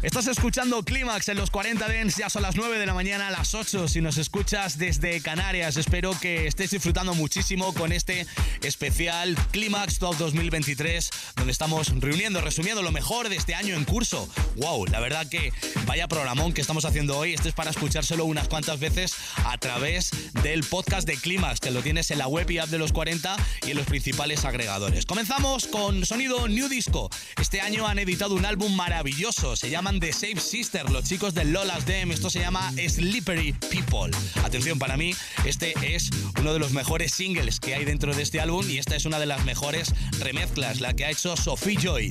Estás escuchando Clímax en los 40 Dents, ya son las 9 de la mañana, a las 8 si nos escuchas desde Canarias. Espero que estés disfrutando muchísimo con este especial Clímax Top 2023, donde estamos reuniendo, resumiendo lo mejor de este año en curso. ¡Wow! La verdad que vaya programón que estamos haciendo hoy. Este es para escuchárselo unas cuantas veces a través del podcast de Clímax, que lo tienes en la web y app de los 40 y en los principales agregadores. Comenzamos con sonido New Disco. Este año han editado un álbum maravilloso, se llaman The Save Sister, los chicos de Lola's Dem. Esto se llama Slippery People. Atención, para mí, este es uno de los mejores singles que hay dentro de este álbum y esta es una de las mejores remezclas, la que ha hecho Sophie Joy.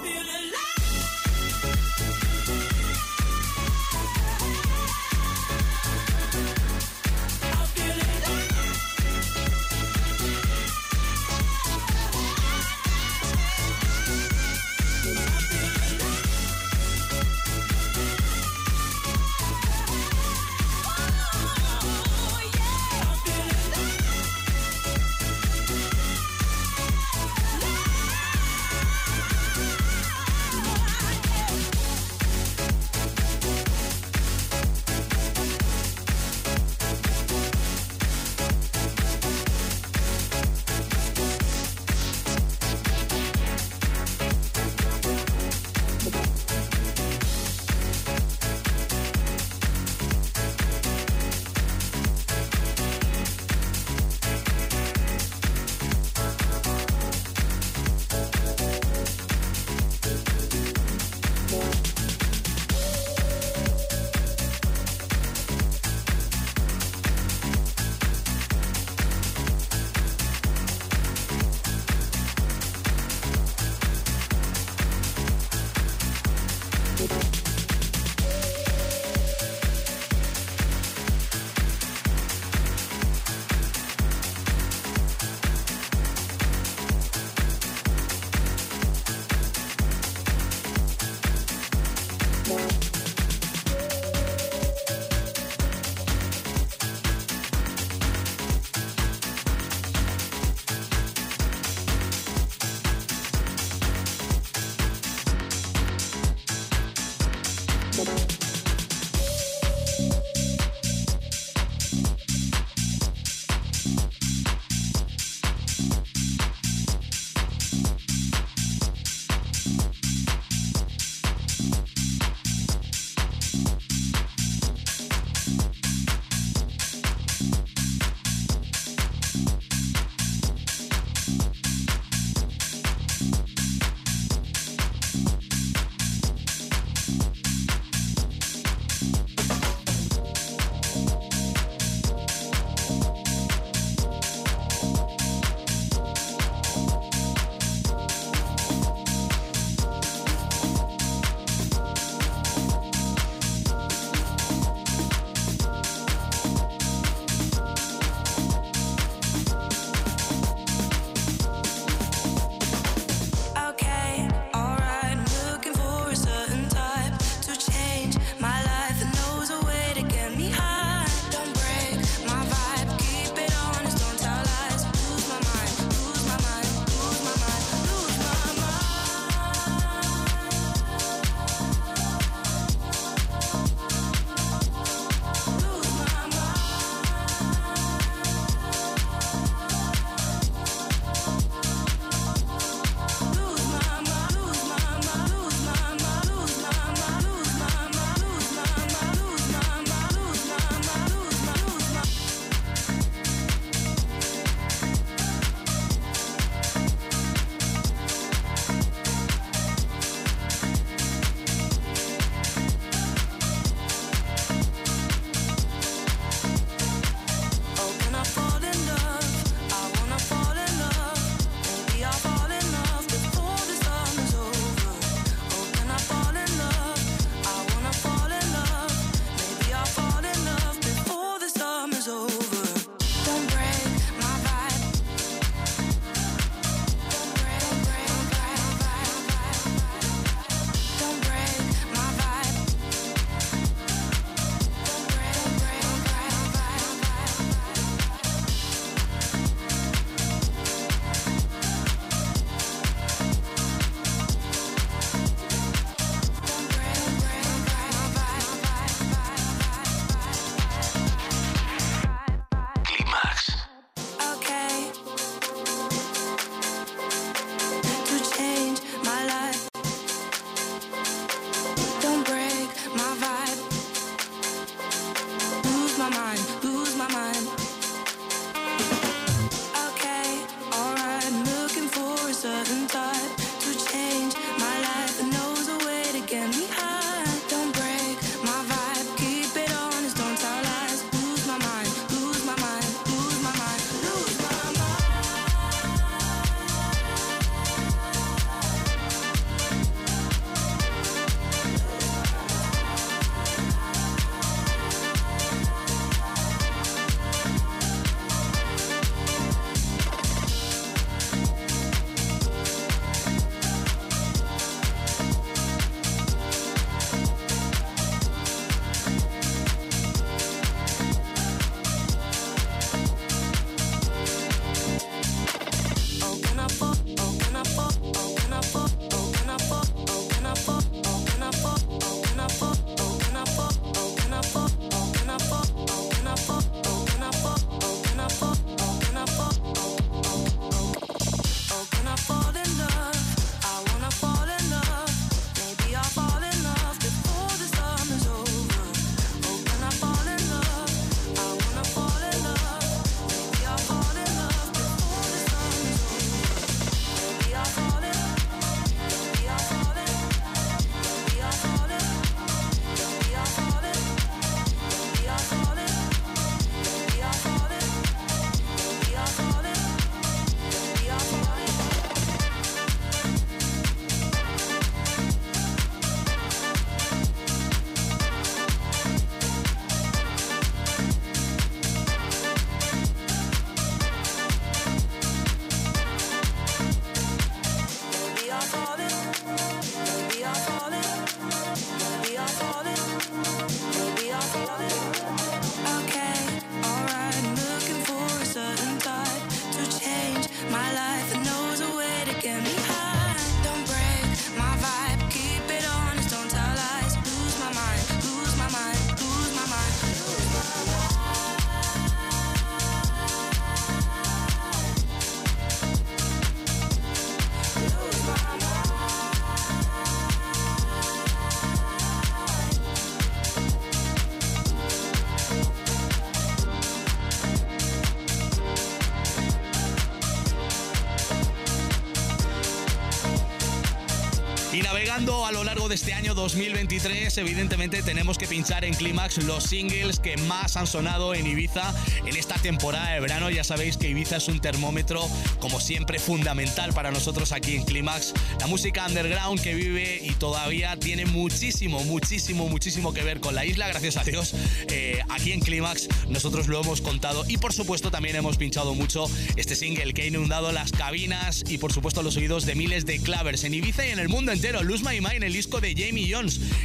2023, evidentemente tenemos que pinchar en Clímax los singles que más han sonado en Ibiza en esta temporada de verano. Ya sabéis que Ibiza es un termómetro, como siempre, fundamental para nosotros aquí en Clímax. La música underground que vive y todavía tiene muchísimo, muchísimo, muchísimo que ver con la isla, gracias a Dios. Eh, aquí en Clímax nosotros lo hemos contado y por supuesto también hemos pinchado mucho este single que ha inundado las cabinas y por supuesto los oídos de miles de clavers en Ibiza y en el mundo entero. Lose My Mind, el disco de Jamie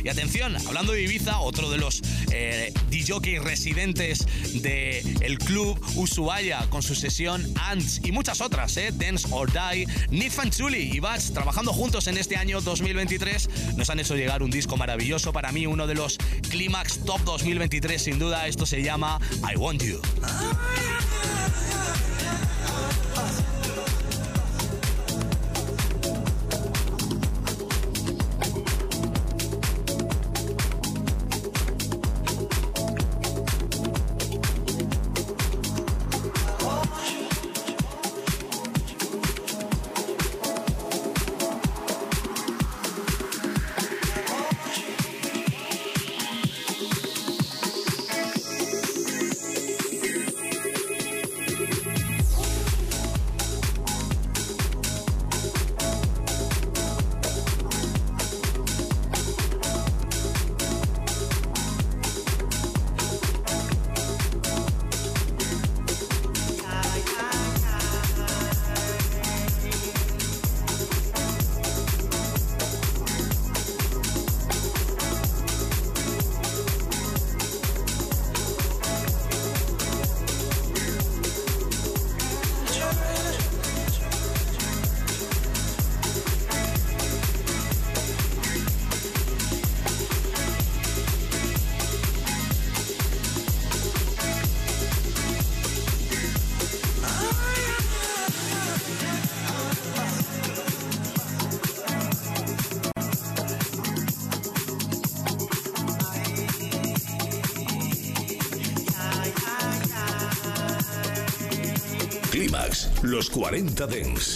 Y atención, hablando de Ibiza, otro de los eh, DJ residentes del el club Ushuaia con su sesión Ants y muchas otras, eh, Dance or Die, Nick Fanchuli y Bats trabajando juntos en este año 2023 nos han hecho llegar un disco maravilloso para mí, uno de los Climax Top 2023 sin duda. Esto se llama I Want You. Los 40 Dens.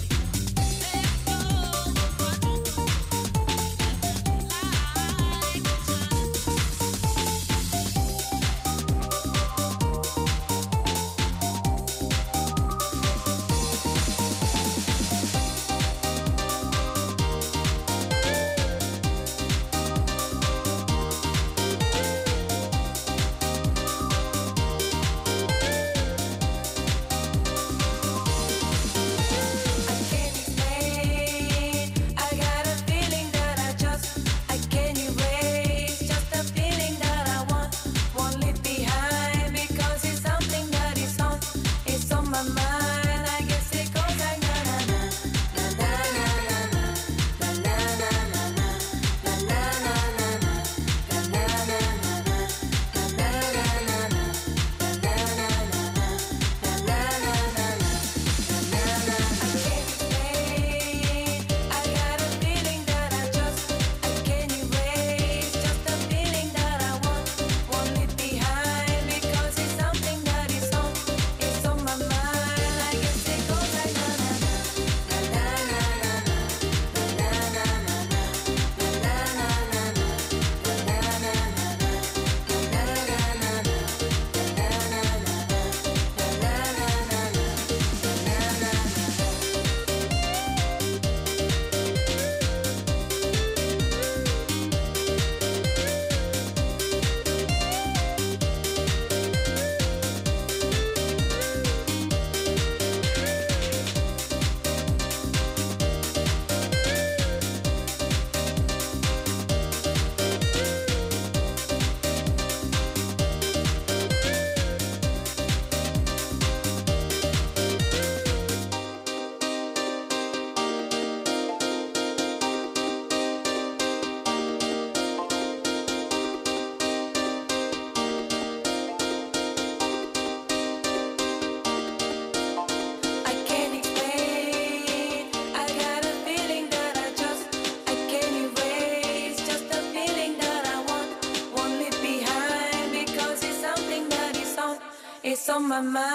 My mind.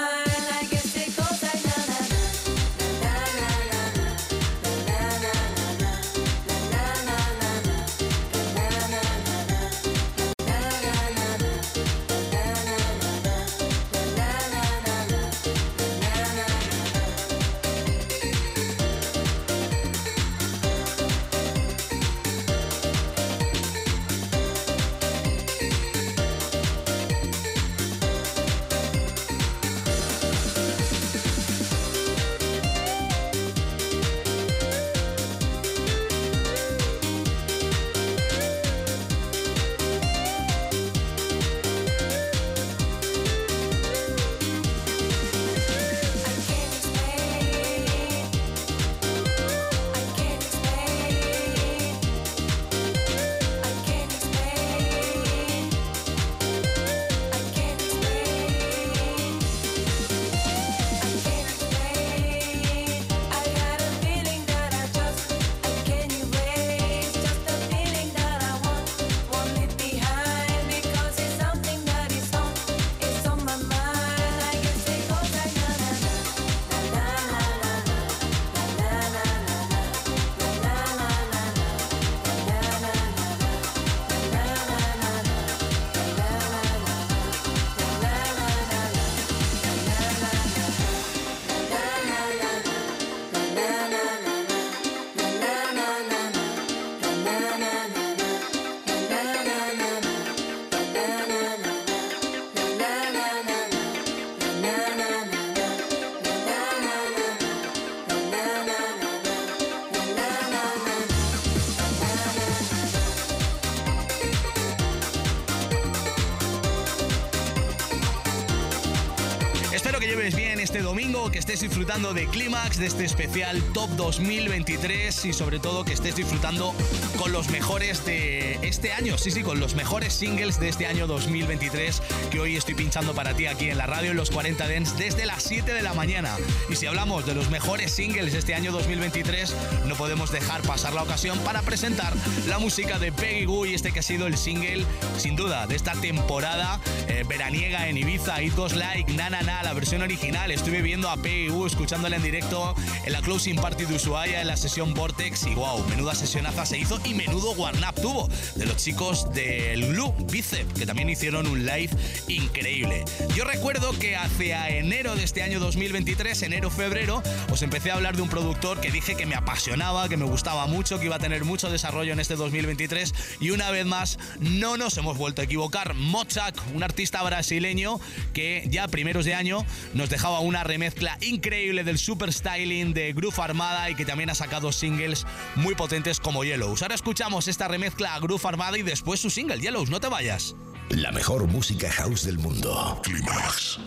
Este domingo, que estés disfrutando de Clímax, de este especial Top 2023 y sobre todo que estés disfrutando con los mejores de este año, sí, sí, con los mejores singles de este año 2023 que hoy estoy pinchando para ti aquí en la radio en los 40 Dents desde las 7 de la mañana. Y si hablamos de los mejores singles de este año 2023, no podemos dejar pasar la ocasión para presentar la música de Peggy Goo y este que ha sido el single, sin duda, de esta temporada veraniega en Ibiza, It Like, Na Na Na, la versión original. Estuve viendo a Goo, escuchándola en directo en la Closing Party de Ushuaia, en la sesión Vortex y wow, menuda sesionaza se hizo y menudo one-up tuvo de los chicos del Glue Bicep, que también hicieron un live increíble. Yo recuerdo que hacia enero de este año 2023, enero-febrero, os empecé a hablar de un productor que dije que me apasionaba, que me gustaba mucho, que iba a tener mucho desarrollo en este 2023 y una vez más no nos hemos vuelto a equivocar. Mochak, un artista brasileño que ya a primeros de año nos dejaba una remezcla increíble del super styling de Groove Armada y que también ha sacado singles muy potentes como Yellows. Ahora escuchamos esta remezcla a Groove Armada y después su single Yellows, no te vayas. La mejor música house del mundo. Climax.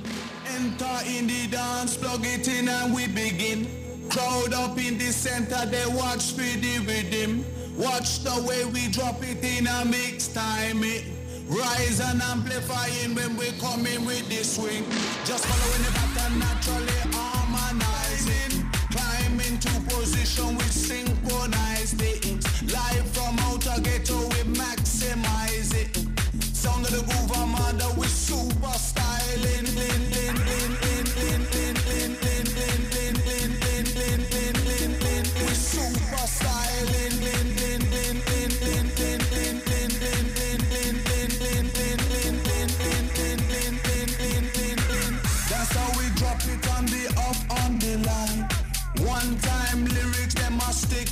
Enter in the dance, plug it in and we begin. Crowd up in the center, they watch for the rhythm. Watch the way we drop it in a mix time. It rise and amplifying when we come in with this swing. Just following the pattern naturally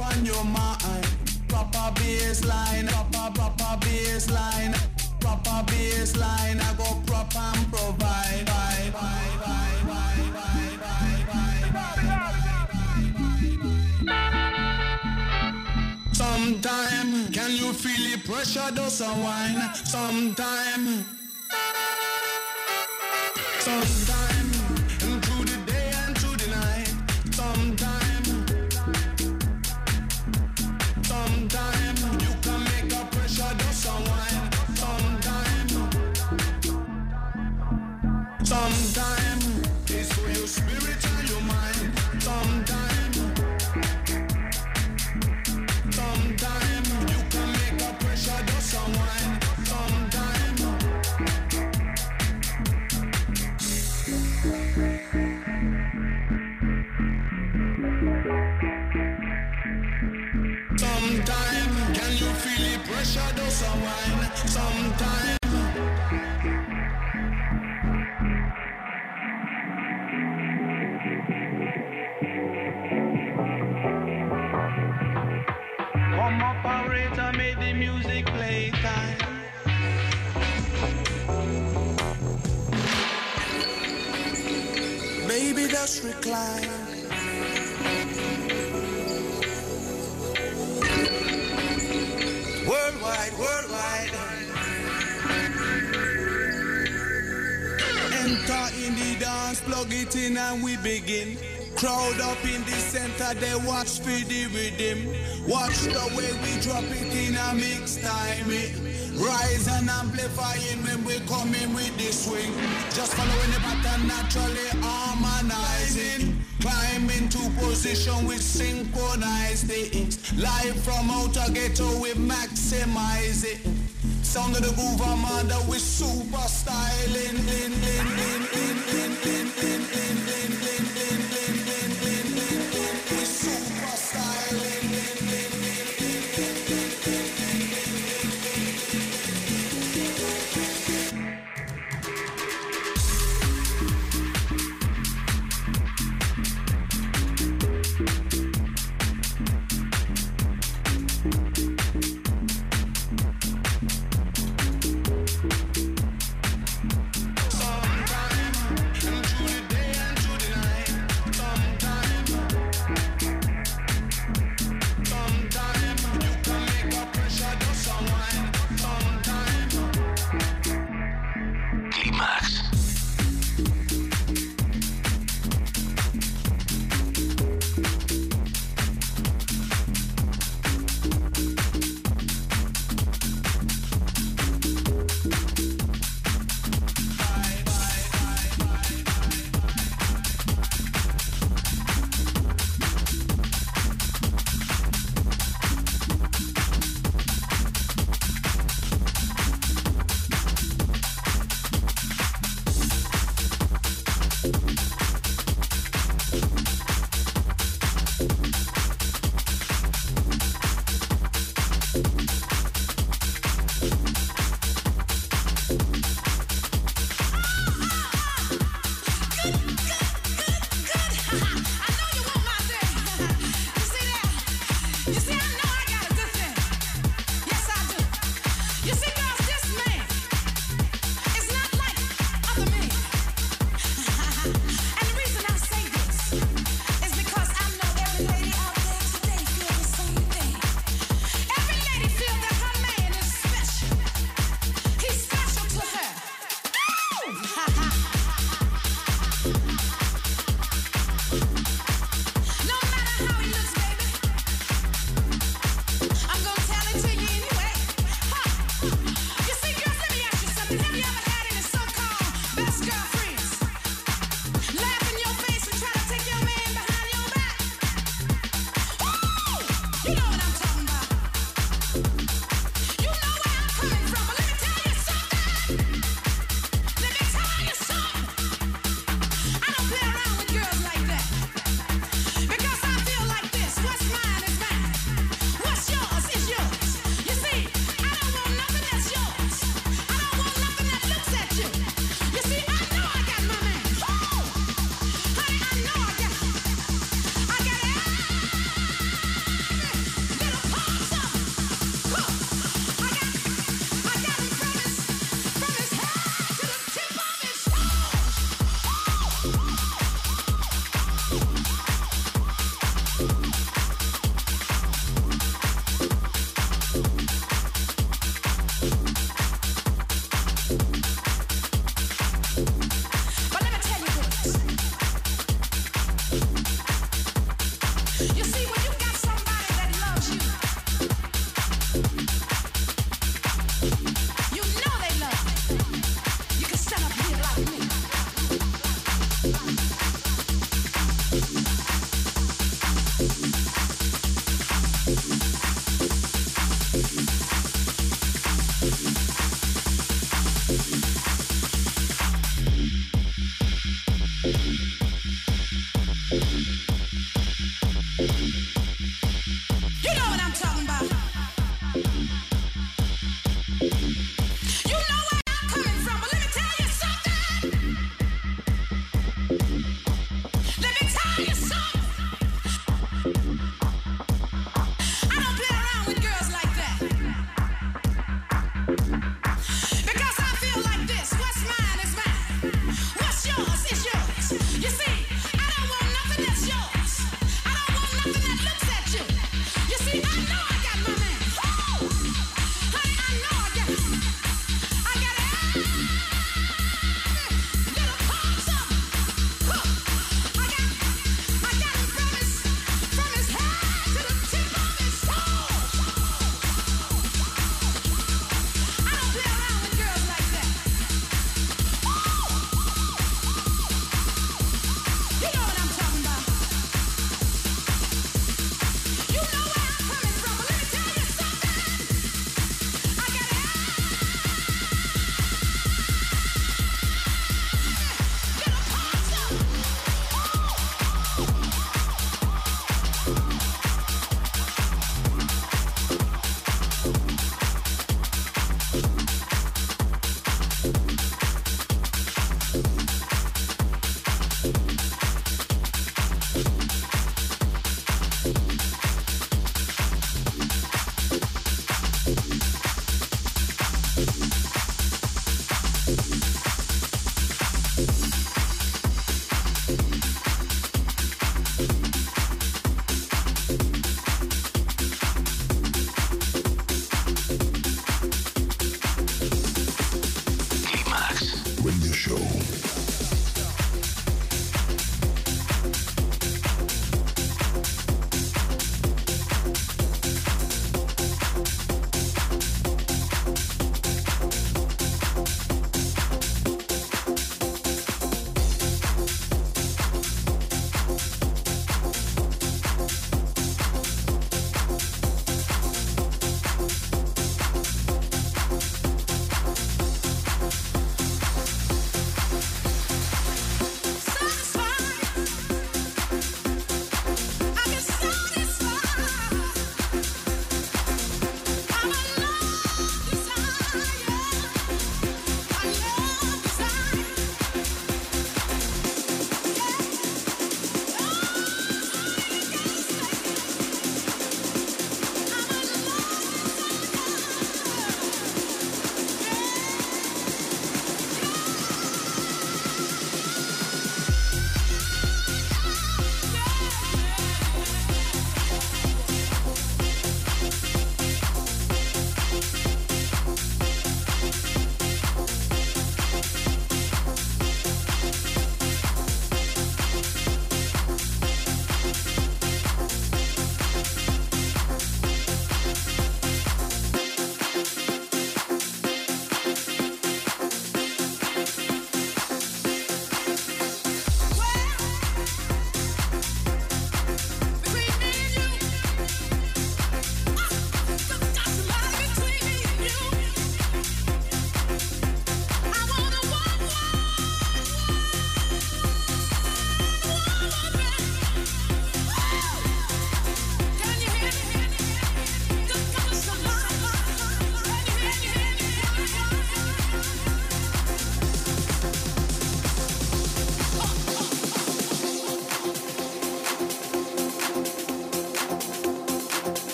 on your mind. Proper bass line, proper proper bass line, proper bass line. I go prop and provide. Bye, bye, bye, bye, bye, bye, bye. Sometime can you feel the pressure does a wine? Sometime. Sometime the they watch for the rhythm. Watch the way we drop it in a mix time. It rise and amplifying when we come in with the swing. Just following the pattern naturally harmonizing. Climb into position with synchronized things. Live from outer ghetto we maximize it. Sound of the groove armada with super styling. Lin, lin, lin, lin, lin,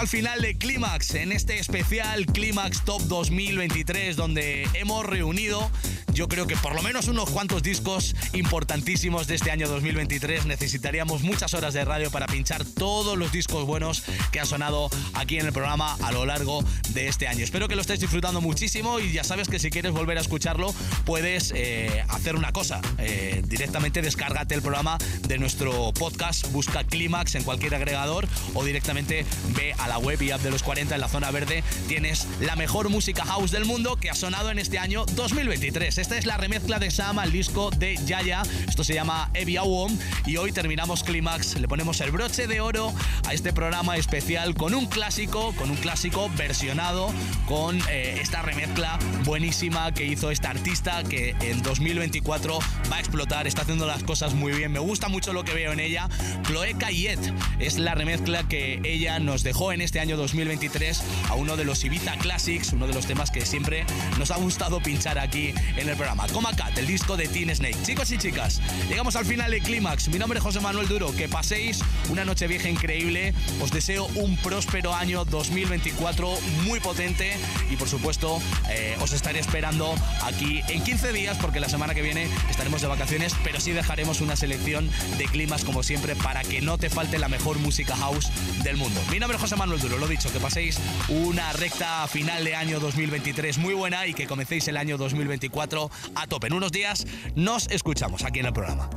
al final de Clímax, en este especial Clímax Top 2023, donde hemos reunido yo creo que por lo menos unos cuantos discos importantísimos de este año 2023. Necesitaríamos muchas horas de radio para pinchar todos los discos buenos que han sonado aquí en el programa a lo largo de este año. Espero que lo estéis disfrutando muchísimo y ya sabes que si quieres volver a escucharlo puedes eh, hacer una cosa. Eh, directamente descárgate el programa de nuestro podcast, busca Clímax en cualquier agregador o directamente ve a la web y app de los 40 en la zona verde. Tienes la mejor música house del mundo que ha sonado en este año 2023. Esta es la remezcla de Sam al disco de Yaya. Esto se llama Evi Awom y hoy terminamos Clímax. Le ponemos el broche de oro a este programa especial con un clásico, con un clásico versionado, con eh, esta remezcla buenísima que hizo esta artista que en 2024 va a explotar, está haciendo las cosas muy bien. Me gusta mucho lo que veo en ella. Chloe Cayet es la remezcla que ella nos dejó en este año 2023 a uno de los Ibiza Classics, uno de los temas que siempre nos ha gustado pinchar aquí en el programa. Coma Cat, el disco de Teen Snake. Chicos y chicas, llegamos al final de Clímax. Mi nombre es José Manuel Duro. Que paséis una noche vieja increíble. Os deseo un próspero año 2024 muy potente y por supuesto eh, os estaré esperando aquí en 15 días porque la semana que viene estaremos de vacaciones, pero sí dejaremos una selección de climas como siempre para que no te falte la mejor música house del mundo. Mi nombre es José Manuel Duro, lo dicho, que paséis una recta final de año 2023 muy buena y que comencéis el año 2024 a tope. En unos días nos escuchamos aquí en el programa.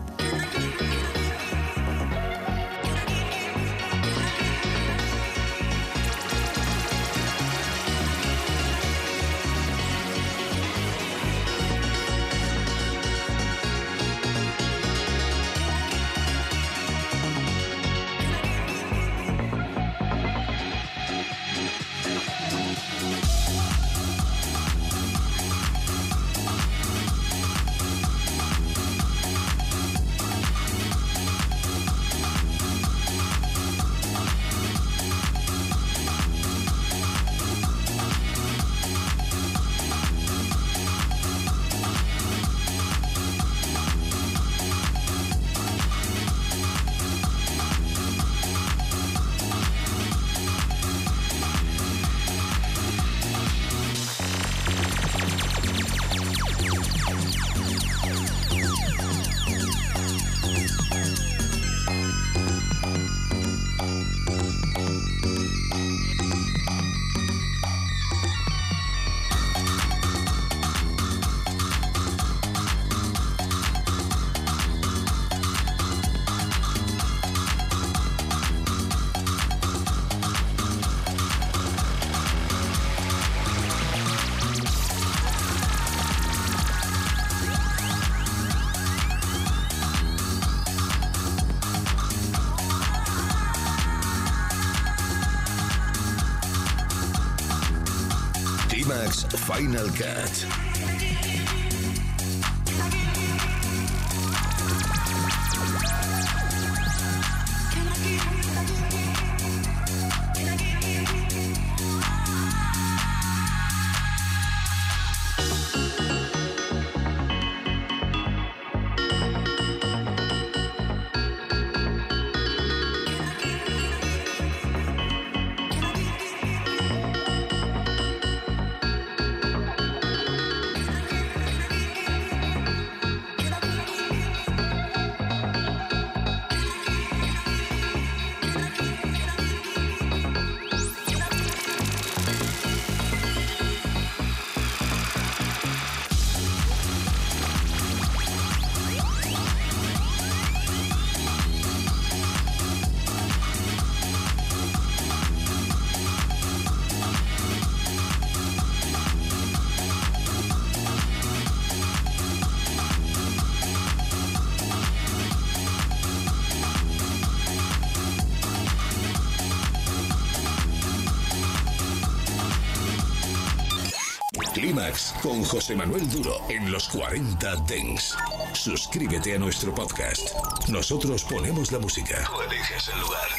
Final Cut. José Manuel Duro en los 40 Dents. Suscríbete a nuestro podcast. Nosotros ponemos la música. Tú eliges el lugar.